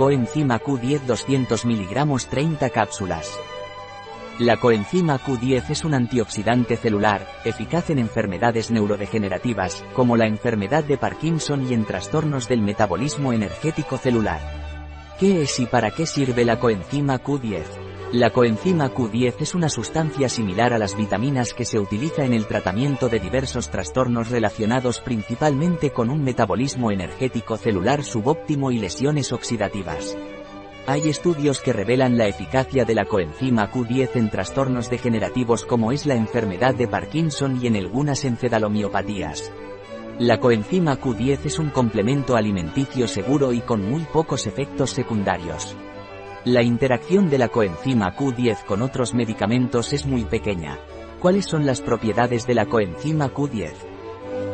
Coenzima Q10 200 mg 30 cápsulas. La coenzima Q10 es un antioxidante celular, eficaz en enfermedades neurodegenerativas, como la enfermedad de Parkinson y en trastornos del metabolismo energético celular. ¿Qué es y para qué sirve la coenzima Q10? La coenzima Q10 es una sustancia similar a las vitaminas que se utiliza en el tratamiento de diversos trastornos relacionados principalmente con un metabolismo energético celular subóptimo y lesiones oxidativas. Hay estudios que revelan la eficacia de la coenzima Q10 en trastornos degenerativos como es la enfermedad de Parkinson y en algunas encefalomiopatías. La coenzima Q10 es un complemento alimenticio seguro y con muy pocos efectos secundarios. La interacción de la coenzima Q10 con otros medicamentos es muy pequeña. ¿Cuáles son las propiedades de la coenzima Q10?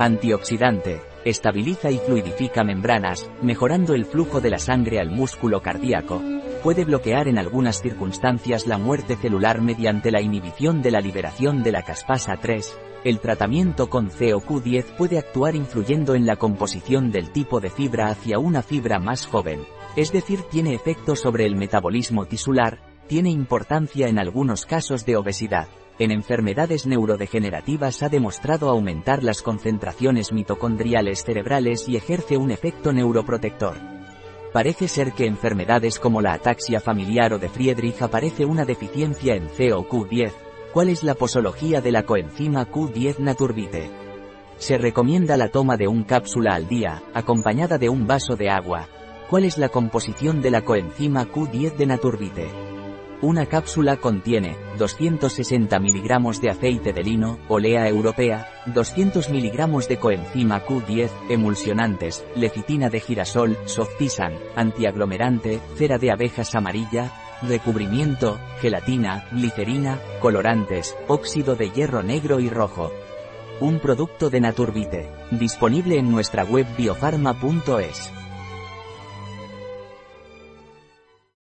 Antioxidante, estabiliza y fluidifica membranas, mejorando el flujo de la sangre al músculo cardíaco. Puede bloquear en algunas circunstancias la muerte celular mediante la inhibición de la liberación de la caspasa 3. El tratamiento con COQ10 puede actuar influyendo en la composición del tipo de fibra hacia una fibra más joven. Es decir, tiene efecto sobre el metabolismo tisular, tiene importancia en algunos casos de obesidad en enfermedades neurodegenerativas ha demostrado aumentar las concentraciones mitocondriales cerebrales y ejerce un efecto neuroprotector. Parece ser que enfermedades como la ataxia familiar o de Friedrich aparece una deficiencia en COQ10. ¿Cuál es la posología de la coenzima Q10 naturbite? Se recomienda la toma de un cápsula al día, acompañada de un vaso de agua. ¿Cuál es la composición de la coenzima Q10 de naturbite? Una cápsula contiene 260 mg de aceite de lino, olea europea, 200 mg de coenzima Q10, emulsionantes, lecitina de girasol, softisan, antiaglomerante, cera de abejas amarilla, recubrimiento, gelatina, glicerina, colorantes, óxido de hierro negro y rojo. Un producto de Naturbite, disponible en nuestra web biofarma.es.